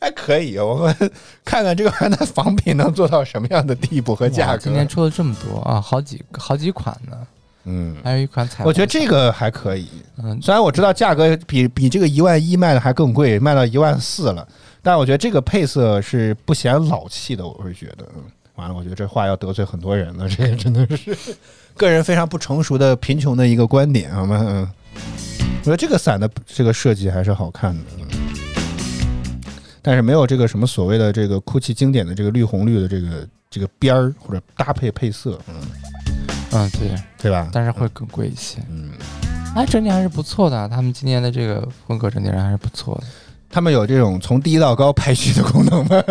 还可以。我们 [LAUGHS] 看看这个玩的仿品能做到什么样的地步和价格。今天出了这么多啊，好几好几款呢，嗯，还有一款彩虹。我觉得这个还可以。嗯，虽然我知道价格比比这个一万一卖的还更贵，卖到一万四了，但我觉得这个配色是不显老气的。我会觉得，嗯，完了，我觉得这话要得罪很多人了，这个 [LAUGHS] 真的是个人非常不成熟的贫穷的一个观点，好吗？嗯。我觉得这个伞的这个设计还是好看的，但是没有这个什么所谓的这个 GUCCI 经典的这个绿红绿的这个这个边儿或者搭配配色，嗯，嗯，对，对吧？但是会更贵一些。嗯，哎，整体还是不错的，他们今年的这个风格整体上还是不错的。他们有这种从低到高排序的功能吗？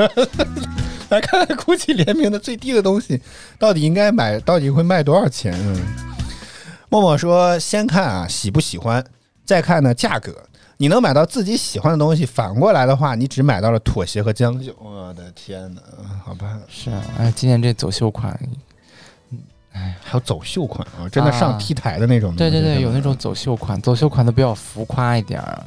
[LAUGHS] 来看看 GUCCI 联名的最低的东西，到底应该买，到底会卖多少钱？嗯，默默说，先看啊喜不喜欢，再看呢价格。你能买到自己喜欢的东西，反过来的话，你只买到了妥协和将就。我的天哪，好吧，是啊，哎，今年这走秀款，哎还有走秀款啊，真的上 T 台的那种。对对对，有那种走秀款，走秀款的比较浮夸一点儿。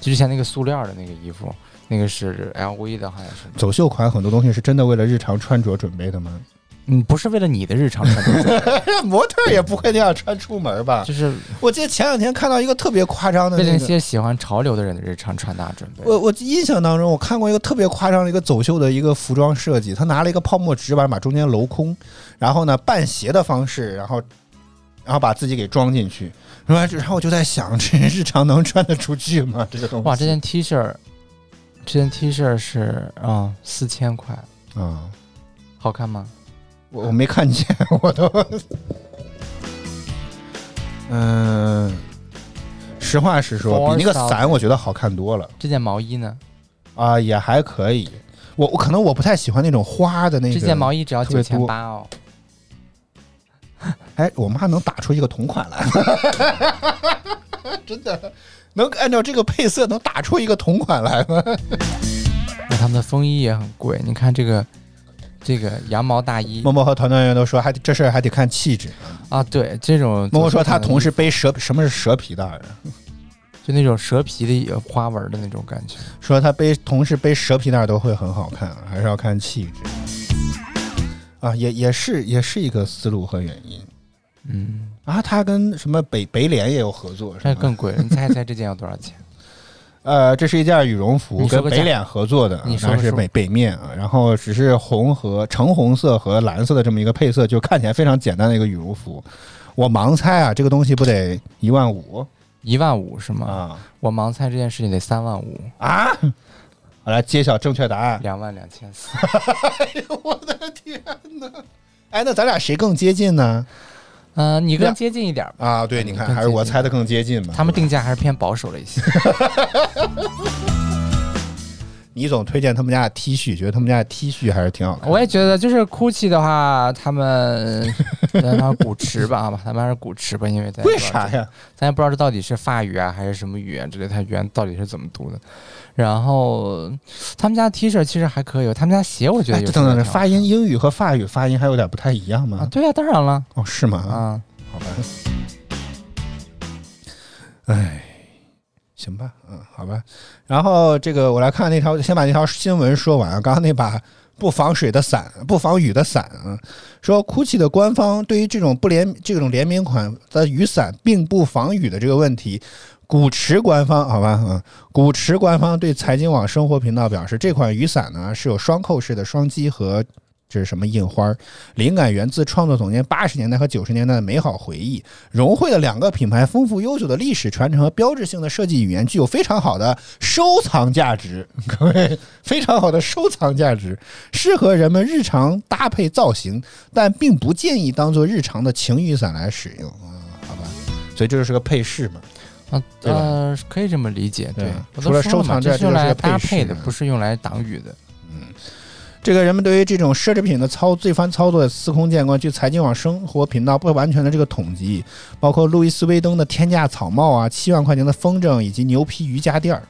就之前那个塑料的那个衣服，那个是 LV 的，好像是。走秀款很多东西是真的为了日常穿着准备的吗？嗯，不是为了你的日常穿 [LAUGHS] 着，模特也不会那样穿出门吧？就是我记得前两天看到一个特别夸张的为了那个，那些喜欢潮流的人的日常穿搭准备。我我印象当中我看过一个特别夸张的一个走秀的一个服装设计，他拿了一个泡沫纸板把中间镂空，然后呢半斜的方式，然后然后把自己给装进去，然后然后我就在想，这日常能穿得出去吗？这个东西哇，这件 T 恤，这件 T 恤是啊四千块，啊、好看吗？我我没看见，我都，嗯、[LAUGHS] 实话实说，比那个伞我觉得好看多了这件毛衣呢？啊，也还可以。我我可能我不太喜欢那种花的那个。这件毛衣只要九千八哦。[LAUGHS] 哎，我妈能打出一个同款来，[LAUGHS] 真的能按照这个配色能打出一个同款来吗？那他们的风衣也很贵，你看这个这个羊毛大衣默默和团团圆都说，还得这事儿还得看气质。啊，对，这种默默说他同时时背蛇，什么是蛇皮袋儿？[LAUGHS] 就那种蛇皮的花纹的那种感觉。说他背同事背蛇皮袋儿都会很好看，还是要看气质。啊，也也是也是一个思路和原因嗯，啊。他跟什么北北联也有合作，是吗？这更贵了。你猜一猜这件要多少钱？呃，这是一件羽绒服，跟北脸合作的，你说是北北面啊，然后只是红和橙红色和蓝色的这么一个配色，就看起来非常简单的一个羽绒服。我盲猜啊，这个东西不得一万五一万五是吗？啊我盲猜这件事情得三万五，啊！好来揭晓正确答案。两万两千四。[LAUGHS] 哎呦我的天哪！哎，那咱俩谁更接近呢？嗯，你更接近一点吧。啊，对，你看，还是我猜的更接近吧。他们定价还是偏保守了一些。[LAUGHS] 你总推荐他们家的 T 恤，觉得他们家的 T 恤还是挺好看的。我也觉得，就是 GUCCI 的话，他们咱们古驰吧，好吧，他们还是古驰吧，因为咱也为？啥呀？咱也不知道这到底是法语啊，还是什么语言之类，它原到底是怎么读的。然后他们家 T 恤其实还可以，他们家鞋我觉得哎，有等发音英语和法语发音还有点不太一样啊？，对呀、当然了哦，是吗？啊，好吧。哎，行吧，嗯，好吧。然后这个我来看那条，先把那条新闻说完啊。刚刚那把不防水的伞，不防雨的伞啊，说 GUCCI 的官方对于这种不联这种联名款的雨伞并不防雨的这个问题。古驰官方，好吧，嗯，古驰官方对财经网生活频道表示，这款雨伞呢是有双扣式的双击和这是什么印花儿？灵感源自创作总监八十年代和九十年代的美好回忆，融汇了两个品牌丰富悠久的历史传承和标志性的设计语言，具有非常好的收藏价值。[LAUGHS] 各位，非常好的收藏价值，适合人们日常搭配造型，但并不建议当做日常的晴雨伞来使用啊、好吧，所以这就是个配饰嘛。啊呃，可以这么理解，对除了收藏这这是用来这就是个搭配的，不是用来挡雨的。嗯这个人们对于这种奢侈品的操这番操作司空见惯。据财经网生活频道不完全的这个统计，包括路易斯威登的天价草帽啊，七万块钱的风筝，以及牛皮瑜伽垫儿，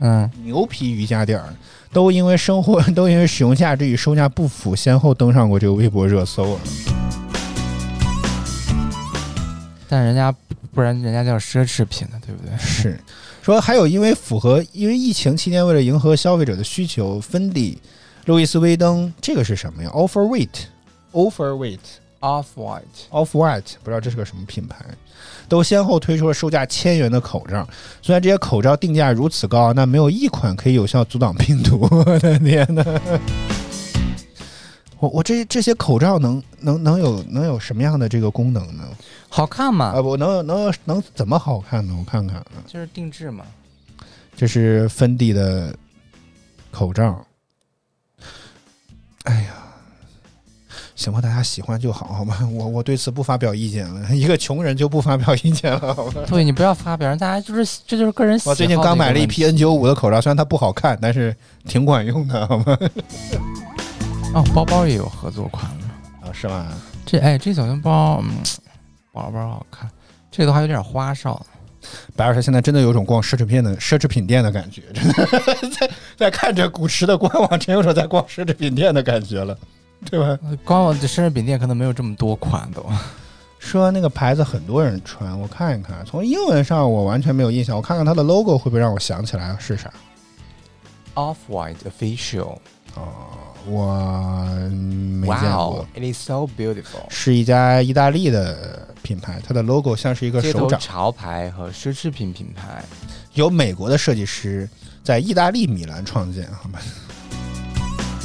嗯，牛皮瑜伽垫儿都因为生活 [LAUGHS] 都因为使用价值与售价不符，先后登上过这个微博热搜了。但人家不然人家叫奢侈品呢，对不对？是，说还有因为符合因为疫情期间为了迎合消费者的需求，芬迪、路易斯威登这个是什么呀？Overweight，Overweight。Off White，Off White，不知道这是个什么品牌，都先后推出了售价千元的口罩。虽然这些口罩定价如此高，那没有一款可以有效阻挡病毒。[LAUGHS] 我的天呐！我我这这些口罩能能能有能有什么样的这个功能呢？好看吗啊，，我能有能能怎么好看呢？我看看，啊，就是定制嘛。这是芬迪的口罩。哎呀，行吧，大家喜欢就好，好吗？我我对此不发表意见了。一个穷人就不发表意见了，好吗？对你不要发表，让大家就是这就是个人喜好我最近刚买了一批 N 九五的口罩，虽然它不好看，但是挺管用的，好吗？哦，包包也有合作款了。啊，是吗？这哎，这小熊包，嗯，包包好看，这个的话有点花哨。白老师现在真的有种逛奢侈品的奢侈品店的感觉，真的 [LAUGHS] 在在看着古驰的官网，真有种在逛奢侈品店的感觉了，对吧？呃官网的奢侈品店可能没有这么多款都。[LAUGHS] 说那个牌子很多人穿，我看一看，从英文上我完全没有印象，我看看它的 logo 会不会让我想起来是啥？Off White Official，我没见过。Wow，it is so beautiful。是一家意大利的品牌，它的 logo 像是一个手掌，潮牌和奢侈品品牌，由美国的设计师在意大利米兰创建，好吧？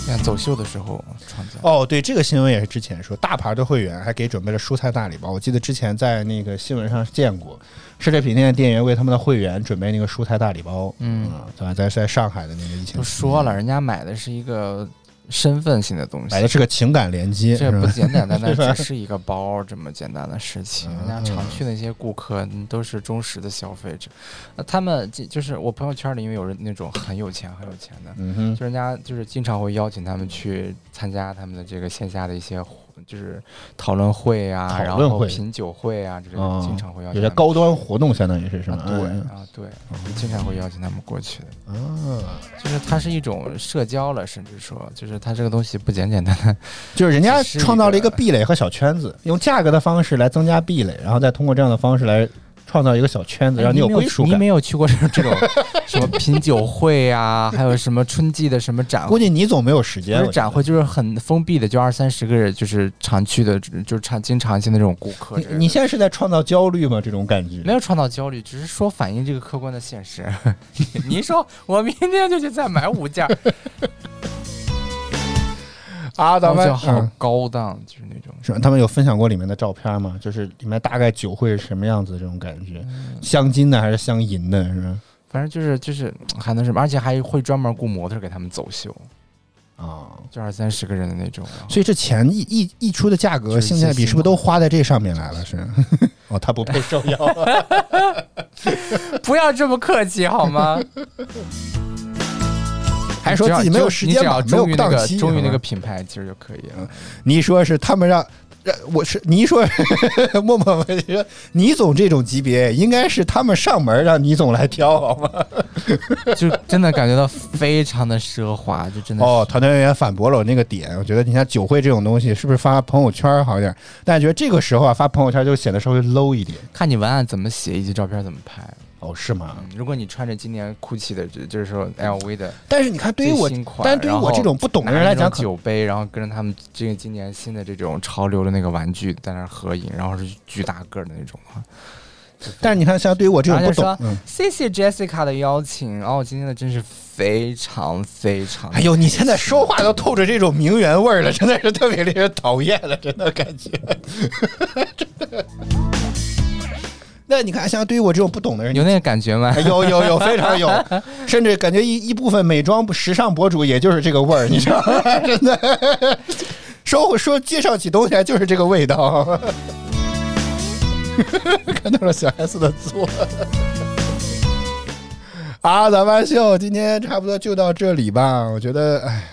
看走秀的时候创造。哦，对，这个新闻也是之前说，大牌的会员还给准备了蔬菜大礼包。我记得之前在那个新闻上见过，奢侈品店的店员为他们的会员准备那个蔬菜大礼包。嗯啊，在在在上海的那个疫情都说了，人家买的是一个身份性的东西，买的是个情感连接，这不简简单单 [LAUGHS] 只是一个包这么简单的事情。人家常去那些顾客嗯都是忠实的消费者，那他们就就是我朋友圈里，因为有人那种很有钱很有钱的，嗯，就人家就是经常会邀请他们去参加他们的这个线下的一些就是讨论会啊，讨然后论会品酒会啊之类的，哦经常会邀请有些高端活动，相当于是什么？啊，对嗯啊，对，经常会邀请他们过去的。嗯啊，就是它是一种社交了，甚至说，就是它这个东西不简简单单。[LAUGHS] 就是人家创造了一个个壁垒和小圈子，用价格的方式来增加壁垒，然后再通过这样的方式来创造一个小圈子，让你有归属感你没。有去过这种这 [LAUGHS] 种什么品酒会啊，还有什么春季的什么展会？估计你总没有时间。展会，就是很封闭的，就二三十个人，就是常去的，就是常经常性的这种顾客。你你现在是在创造焦虑吗？这种感觉没有创造焦虑，只是说反映这个客观的现实。你说我明天就去再买五件儿，啊，咱们就好嗯高档，就是那种。是吧？他们有分享过里面的照片吗？就是里面大概酒会是什么样子？这种感觉，镶金的还是镶银的？是吧？反正就是就是还能什么，而且还会专门雇模特给他们走秀，啊，就二三十个人的那种。所以这钱一一一出的价格，性价比是不是都花在这上面来了？是？[LAUGHS] 哦，他不配受邀啊。[LAUGHS] 不要这么客气好吗？[LAUGHS] 还说自己没有时间吧，你只要没有档期。忠于那个品牌，其实就可以了。你一说是他们让，让我是你一说 [LAUGHS] 默默你说倪总这种级别，应该是他们上门让倪总来挑，好吗？[LAUGHS] 就真的感觉到非常的奢华，就真的哦，团队人员反驳了我那个点，我觉得你像酒会这种东西，是不是发朋友圈好一点？但觉得这个时候啊，发朋友圈就显得稍微 low 一点。看你文案怎么写以及照片怎么拍。哦，是吗？嗯，如果你穿着今年 GUCCI 的，就就是说 LV 的但是你看，对于我但是对于我这种不懂的人来讲，酒杯，然后跟着他们这个今年新的这种潮流的那个玩具在那合影，然后是巨大个儿的那种啊。但是你看，像对于我这种不懂嗯，谢谢 Jessica 的邀请，然后今天的真是非常非常，哎呦，你现在说话都透着这种名媛味儿了，真的是特别令人讨厌了，真的感觉。真的。那你看，像对于我这种不懂的人，有那个感觉吗哎？有有有，[LAUGHS] 非常有，甚至感觉一一部分美妆时尚博主也就是这个味儿，[LAUGHS] 你知道吗？[LAUGHS] 真的，说说介绍起东西来就是这个味道。看到了小 S 的做。啊，咱们秀今天差不多就到这里吧。我觉得，哎，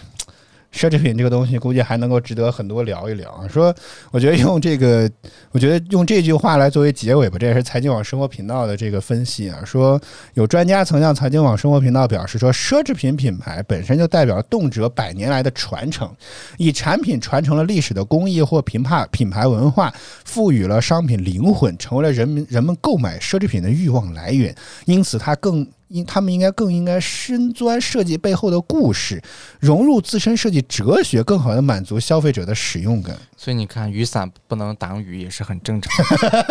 奢侈品这个东西估计还能够值得很多聊一聊。说，我觉得用这个，我觉得用这句话来作为结尾吧，这也是财经网生活频道的这个分析啊。说有专家曾向财经网生活频道表示说，奢侈品品牌本身就代表动辄百年来的传承，以产品传承了历史的工艺或品牌品牌文化，赋予了商品灵魂，成为了人民人们购买奢侈品的欲望来源。因此，它更应他们应该更应该深钻设计背后的故事，融入自身设计哲学，更好的满足消费者的使用感。所以你看，雨伞不能挡雨也是很正常的。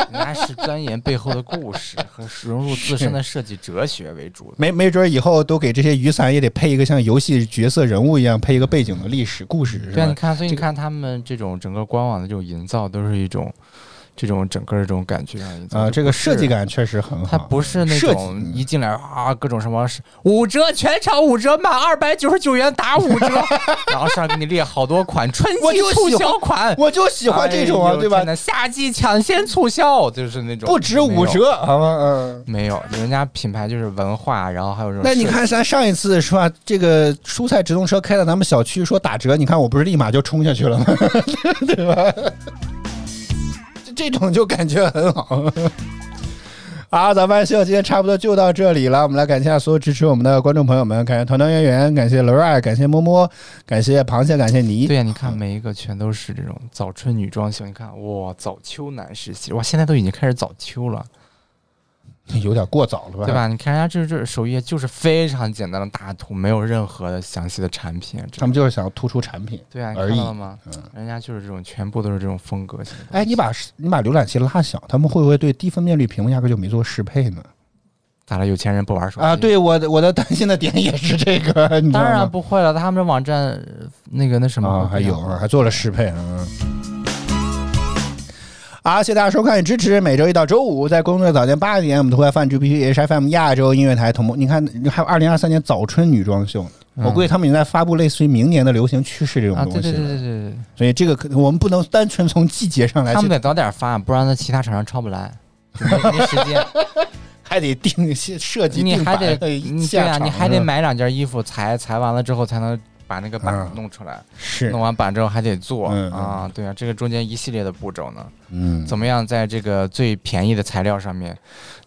[LAUGHS] 人家是钻研背后的故事和融入自身的设计哲学为主。没没准儿以后都给这些雨伞也得配一个像游戏角色人物一样配一个背景的历史故事，是对啊，你？看，所以你看他们这种整个官网的这种营造，都是一种这种整个这种感觉啊，这个设计感确实很好。它不是那种一进来啊，各种什么是五折，全场五折，满二百九十九元打五折，[LAUGHS] 然后上来给你列好多款，春季促销款，我就喜欢这种啊，对吧夏季抢先促销，就是那种不止五。折，好吗？嗯。没有，人家品牌就是文化，然后还有这种。那你，看，咱上一次是吧？这个蔬菜直通车开到咱们小区说打折，你看我不是立马就冲下去了吗？[LAUGHS] 对吧？这种就感觉很好。[LAUGHS] 好，咱们秀今天差不多就到这里了。我们来感谢所有支持我们的观众朋友们，感谢团团圆圆，感谢 Laura，感谢摸摸，感谢螃蟹，感谢你。对呀、你看每一个全都是这种早春女装秀，你看哇，早秋男士系，哇，现在都已经开始早秋了。有点过早了吧？对？吧？你看人家这这首页就是非常简单的大图，没有任何的详细的产品。他们就是想要突出产品。对啊，你而已看到了吗？嗯人家就是这种，全部都是这种风格型。哎，你把你把浏览器拉小，他们会不会对低分辨率屏幕压根就没做适配呢？咋了？有钱人不玩手机啊，，对我的我的担心的点也是这个，当然？不会了。他们这网站呃那个那什么啊，还有啊，还做了适配，嗯。好，谢谢大家收看与支持。每周一到周五在工作早间八点，我们都会在泛 GP HFM 亚洲音乐台同步。你看，还有二零二三年早春女装秀，我估计他们已经在发布类似于明年的流行趋势这种东西了。对对对对对对，所以这个可我们不能单纯从季节上来去他们，得早点发，不然那其他厂商抄不来，没没时间。[LAUGHS] 还得定设计，你还得对啊，你还得买两件衣服裁裁完了之后才能把那个版嗯弄出来。是弄完板之后还得做啊，对啊，这个中间一系列的步骤呢，嗯，怎么样在这个最便宜的材料上面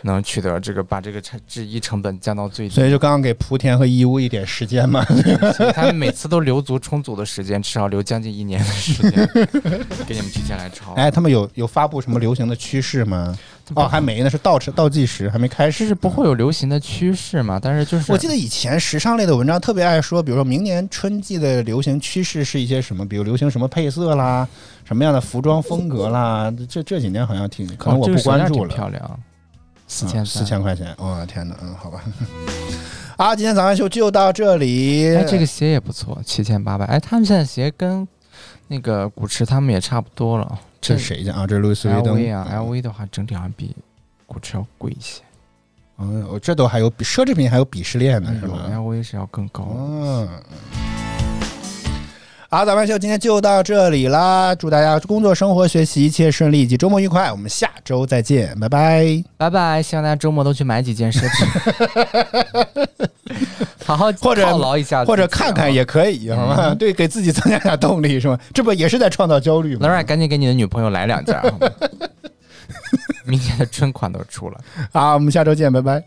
能取得这个把这个成制衣成本降到最低？所以就刚刚给莆田和义乌一点时间嘛。[LAUGHS] 所以他们每次都留足充足的时间，至少留将近一年的时间 [LAUGHS] 给你们提前来抄。哎，他们有有发布什么流行的趋势吗？哦，还没呢，是倒倒计时，还没开始。就是不会有流行的趋势嘛？但是就是我记得以前时尚类的文章特别爱说，比如说明年春季的流行趋势是一些什么，比如流行什么配色啦，什么样的服装风格啦。这这几年好像挺，可能我不关注了。挺漂亮，四千四千块钱，我、天哪，嗯，好吧。[LAUGHS] 啊，今天早安秀就到这里。哎，这个鞋也不错，七千八百。哎，他们现在鞋跟那个古驰他们也差不多了。这是谁家啊？这是路易斯威登 LV 啊，LV 的话整体好像比古驰要贵一些。嗯，我这都还有比奢侈品还有鄙视链呢，是吧？，LV 是要更高。嗯。好，咱们秀今天就到这里啦！祝大家工作、生活、学习一切顺利，以及周末愉快。我们下周再见，拜拜。拜拜，希望大家周末都去买几件奢侈品，[LAUGHS] 好好或者犒劳一下或者看看也可以，好吗？[LAUGHS] 对，给自己增加点动力，是吧？这不也是在创造焦虑吗？老冉，赶紧给你的女朋友来两件，[LAUGHS] 明年的春款都出了。好，我们下周见，拜拜。